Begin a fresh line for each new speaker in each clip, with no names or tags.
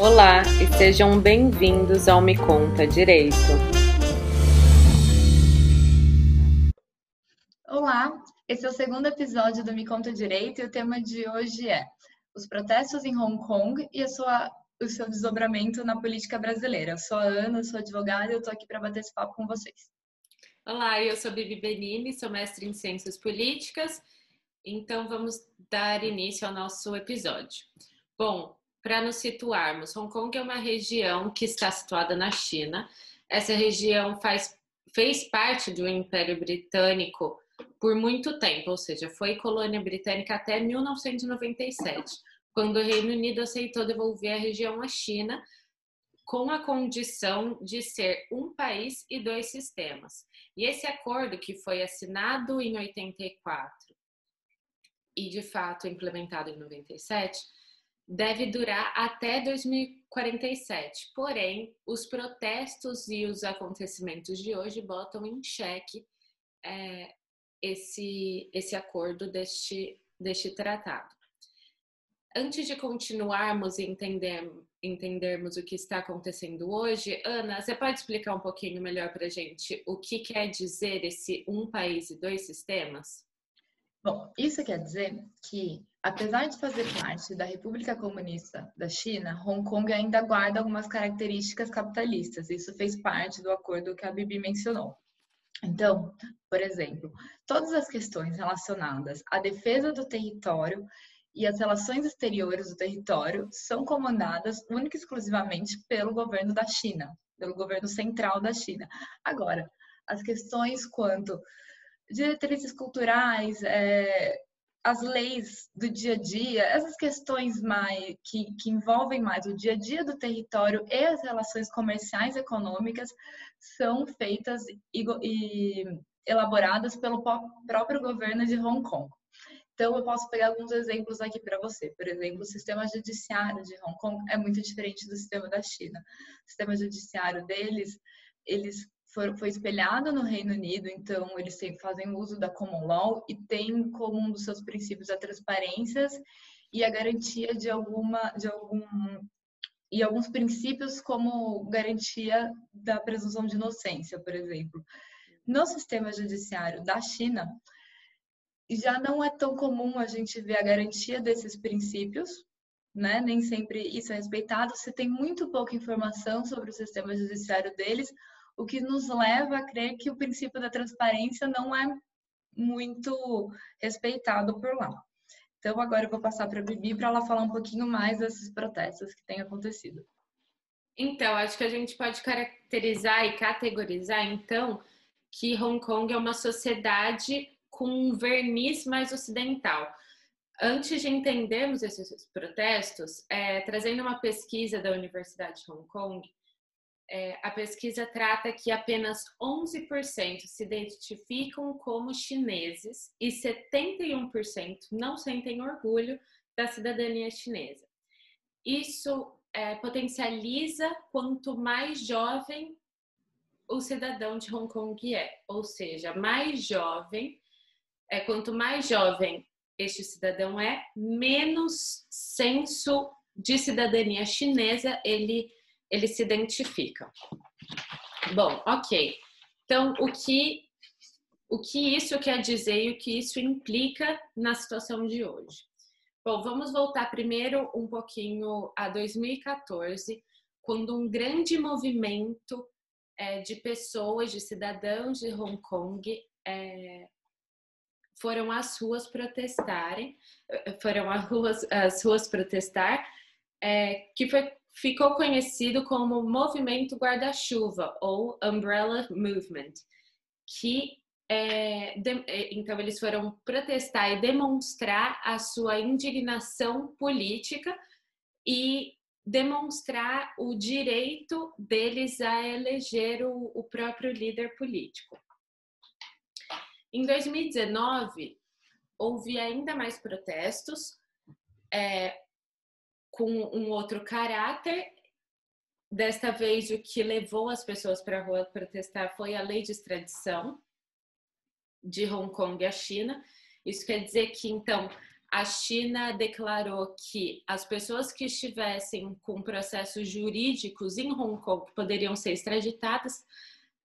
Olá e sejam bem-vindos ao Me Conta Direito.
Olá, esse é o segundo episódio do Me Conta Direito e o tema de hoje é os protestos em Hong Kong e a sua, o seu desdobramento na política brasileira. Eu sou a Ana, sou advogada e eu estou aqui para bater esse papo com vocês.
Olá, eu sou Bibi Benini, sou mestre em Ciências Políticas, então vamos dar início ao nosso episódio. Bom, para nos situarmos, Hong Kong é uma região que está situada na China. Essa região faz, fez parte do Império Britânico por muito tempo, ou seja, foi colônia britânica até 1997, quando o Reino Unido aceitou devolver a região à China com a condição de ser um país e dois sistemas. E esse acordo que foi assinado em 84 e de fato implementado em 97 deve durar até 2047. Porém, os protestos e os acontecimentos de hoje botam em xeque é, esse, esse acordo deste, deste tratado. Antes de continuarmos e entender, entendermos o que está acontecendo hoje, Ana, você pode explicar um pouquinho melhor para a gente o que quer dizer esse um país e dois sistemas?
Bom, isso quer dizer que, apesar de fazer parte da República Comunista da China, Hong Kong ainda guarda algumas características capitalistas. Isso fez parte do acordo que a Bibi mencionou. Então, por exemplo, todas as questões relacionadas à defesa do território e as relações exteriores do território são comandadas única e exclusivamente pelo governo da China, pelo governo central da China. Agora, as questões quanto diretrizes culturais, é, as leis do dia a dia, essas questões mais que, que, envolvem mais o dia a dia do território e as relações comerciais e econômicas são feitas e, e elaboradas pelo próprio governo de Hong Kong. Então, eu posso pegar alguns exemplos aqui para você. Por exemplo, o sistema judiciário de Hong Kong é muito diferente do sistema da China. O sistema judiciário deles, eles foi, espelhado no Reino Unido, então eles fazem uso da common law e tem como um dos seus princípios a transparência e a garantia de alguma de algum e alguns princípios como garantia da presunção de inocência, por exemplo. No sistema judiciário da China, já não é tão comum a gente ver a garantia desses princípios, né? Nem sempre isso é respeitado. Se tem muito pouca informação sobre o sistema judiciário deles, o que nos leva a crer que o princípio da transparência não é muito respeitado por lá. Então, agora eu vou passar para a Bibi para ela falar um pouquinho mais desses protestos que têm acontecido.
Então, acho que a gente pode caracterizar e categorizar, então, que Hong Kong é uma sociedade com um verniz mais ocidental. Antes de entendermos esses protestos, é, trazendo uma pesquisa da Universidade de Hong Kong, é, a pesquisa trata que apenas 11% se identificam como chineses e 71% não sentem orgulho da cidadania chinesa. Isso é, potencializa quanto mais jovem o cidadão de Hong Kong é, ou seja, mais jovem, é, quanto mais jovem este cidadão é, menos senso de cidadania chinesa ele eles se identificam. Bom, ok. Então, o que, o que isso quer dizer e o que isso implica na situação de hoje? Bom, vamos voltar primeiro um pouquinho a 2014, quando um grande movimento é, de pessoas, de cidadãos de Hong Kong, é, foram às ruas protestarem, foram às ruas, às ruas protestar, é, que foi ficou conhecido como Movimento Guarda-Chuva ou Umbrella Movement, que é, de, é, então eles foram protestar e demonstrar a sua indignação política e demonstrar o direito deles a eleger o, o próprio líder político. Em 2019, houve ainda mais protestos. É, com um outro caráter. Desta vez, o que levou as pessoas para a rua protestar foi a lei de extradição de Hong Kong à China. Isso quer dizer que, então, a China declarou que as pessoas que estivessem com processos jurídicos em Hong Kong poderiam ser extraditadas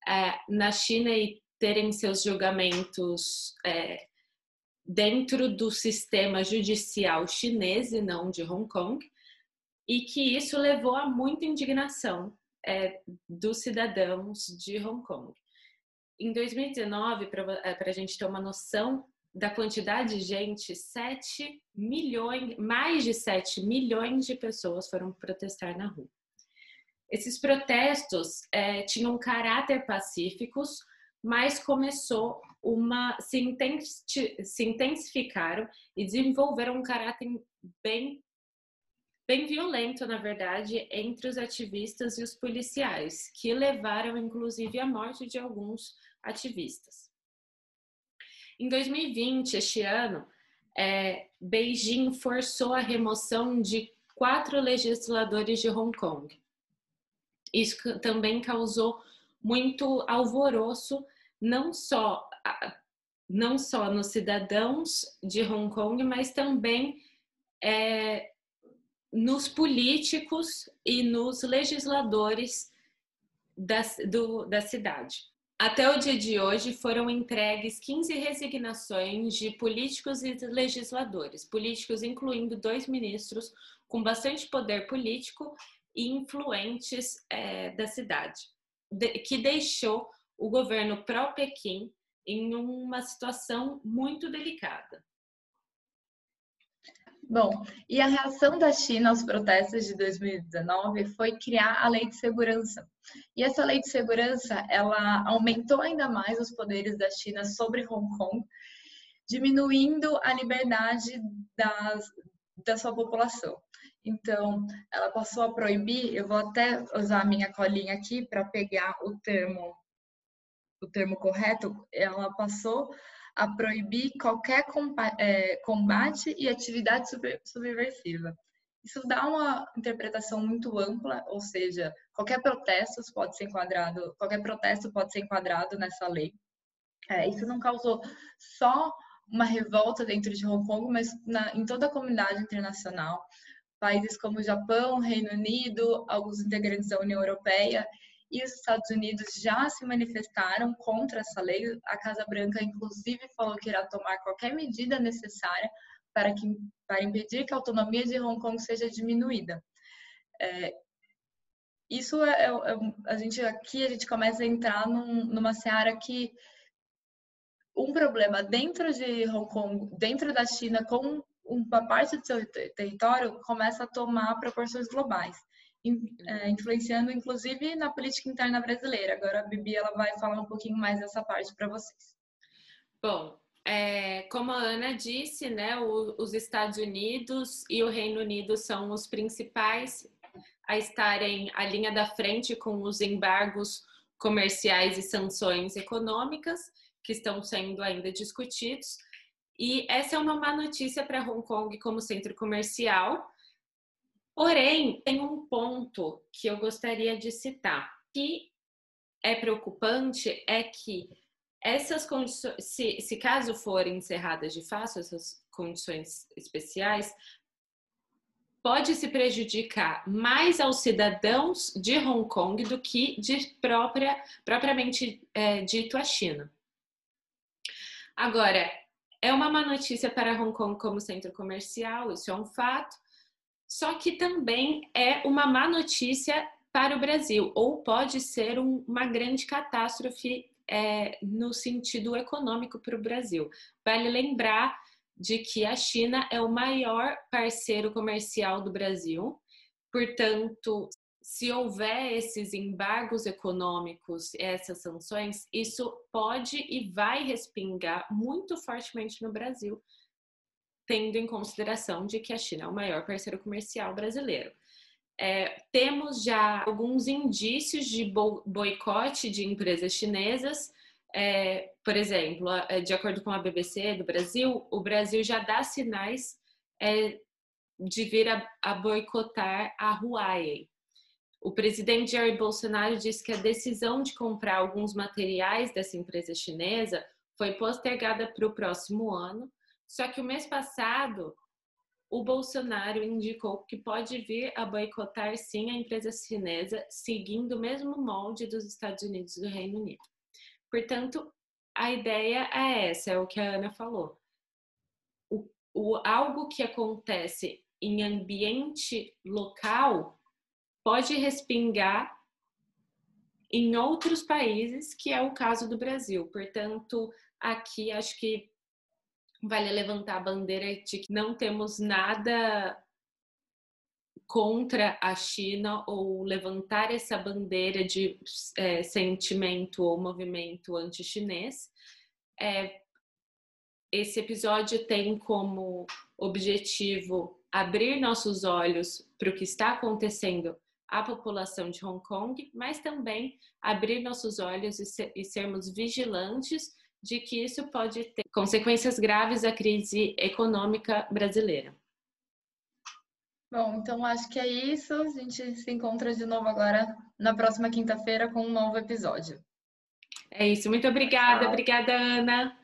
é, na China e terem seus julgamentos é, dentro do sistema judicial chinês e não de Hong Kong, e que isso levou a muita indignação é, dos cidadãos de Hong Kong. Em 2019, para a gente ter uma noção da quantidade de gente, 7 milhões, mais de 7 milhões de pessoas foram protestar na rua. Esses protestos é, tinham caráter pacíficos, mas começou uma se intensificaram e desenvolveram um caráter bem bem violento, na verdade, entre os ativistas e os policiais, que levaram inclusive à morte de alguns ativistas. Em 2020, este ano, é, Beijing forçou a remoção de quatro legisladores de Hong Kong. Isso também causou muito alvoroço, não só, não só nos cidadãos de Hong Kong, mas também é, nos políticos e nos legisladores da, do, da cidade. Até o dia de hoje foram entregues 15 resignações de políticos e legisladores, políticos incluindo dois ministros com bastante poder político e influentes é, da cidade, de, que deixou o governo pró-Pequim em uma situação muito delicada.
Bom, e a reação da China aos protestos de 2019 foi criar a Lei de Segurança. E essa Lei de Segurança, ela aumentou ainda mais os poderes da China sobre Hong Kong, diminuindo a liberdade das, da sua população. Então, ela passou a proibir, eu vou até usar a minha colinha aqui para pegar o termo o termo correto, ela passou a proibir qualquer é, combate e atividade subversiva. Isso dá uma interpretação muito ampla, ou seja, qualquer protesto pode ser enquadrado, qualquer protesto pode ser enquadrado nessa lei. É, isso não causou só uma revolta dentro de Hong Kong, mas na, em toda a comunidade internacional. Países como Japão, Reino Unido, alguns integrantes da União Europeia e os Estados Unidos já se manifestaram contra essa lei. A Casa Branca, inclusive, falou que irá tomar qualquer medida necessária para, que, para impedir que a autonomia de Hong Kong seja diminuída. É, isso é, é, é, a gente aqui a gente começa a entrar num, numa seara que um problema dentro de Hong Kong, dentro da China, com uma parte do seu território, começa a tomar proporções globais. É, influenciando inclusive na política interna brasileira. Agora a Bibi ela vai falar um pouquinho mais dessa parte para vocês.
Bom, é, como a Ana disse, né, o, os Estados Unidos e o Reino Unido são os principais a estarem à linha da frente com os embargos comerciais e sanções econômicas que estão sendo ainda discutidos. E essa é uma má notícia para Hong Kong como centro comercial, Porém, tem um ponto que eu gostaria de citar, que é preocupante é que essas condições, se, se caso forem encerradas de fato essas condições especiais, pode se prejudicar mais aos cidadãos de Hong Kong do que de própria, propriamente é, dito a China. Agora, é uma má notícia para Hong Kong como centro comercial, isso é um fato, só que também é uma má notícia para o Brasil, ou pode ser um, uma grande catástrofe é, no sentido econômico para o Brasil. Vale lembrar de que a China é o maior parceiro comercial do Brasil, portanto, se houver esses embargos econômicos, essas sanções, isso pode e vai respingar muito fortemente no Brasil, tendo em consideração de que a China é o maior parceiro comercial brasileiro. É, temos já alguns indícios de boicote de empresas chinesas. É, por exemplo, de acordo com a BBC do Brasil, o Brasil já dá sinais é, de vir a, a boicotar a Huawei. O presidente Jair Bolsonaro disse que a decisão de comprar alguns materiais dessa empresa chinesa foi postergada para o próximo ano, Só que o mês passado, o Bolsonaro indicou que pode vir a boicotar sim a empresa chinesa, seguindo o mesmo molde dos Estados Unidos e do Reino Unido. Portanto, a ideia é essa, é o que a Ana falou. O, o, algo que acontece em ambiente local pode respingar em outros países, que é o caso do Brasil. Portanto, aqui acho que vale levantar a bandeira de que não temos nada contra a China ou levantar essa bandeira de é, sentimento ou movimento anti-chinês. É, esse episódio tem como objetivo abrir nossos olhos para o que está acontecendo à população de Hong Kong, mas também abrir nossos olhos e, ser, e sermos vigilantes de que isso pode ter consequências graves à crise econômica brasileira.
Bom, então acho que é isso. A gente se encontra de novo agora na próxima quinta-feira com um novo episódio.
É isso. Muito obrigada. Tchau. Obrigada, Ana.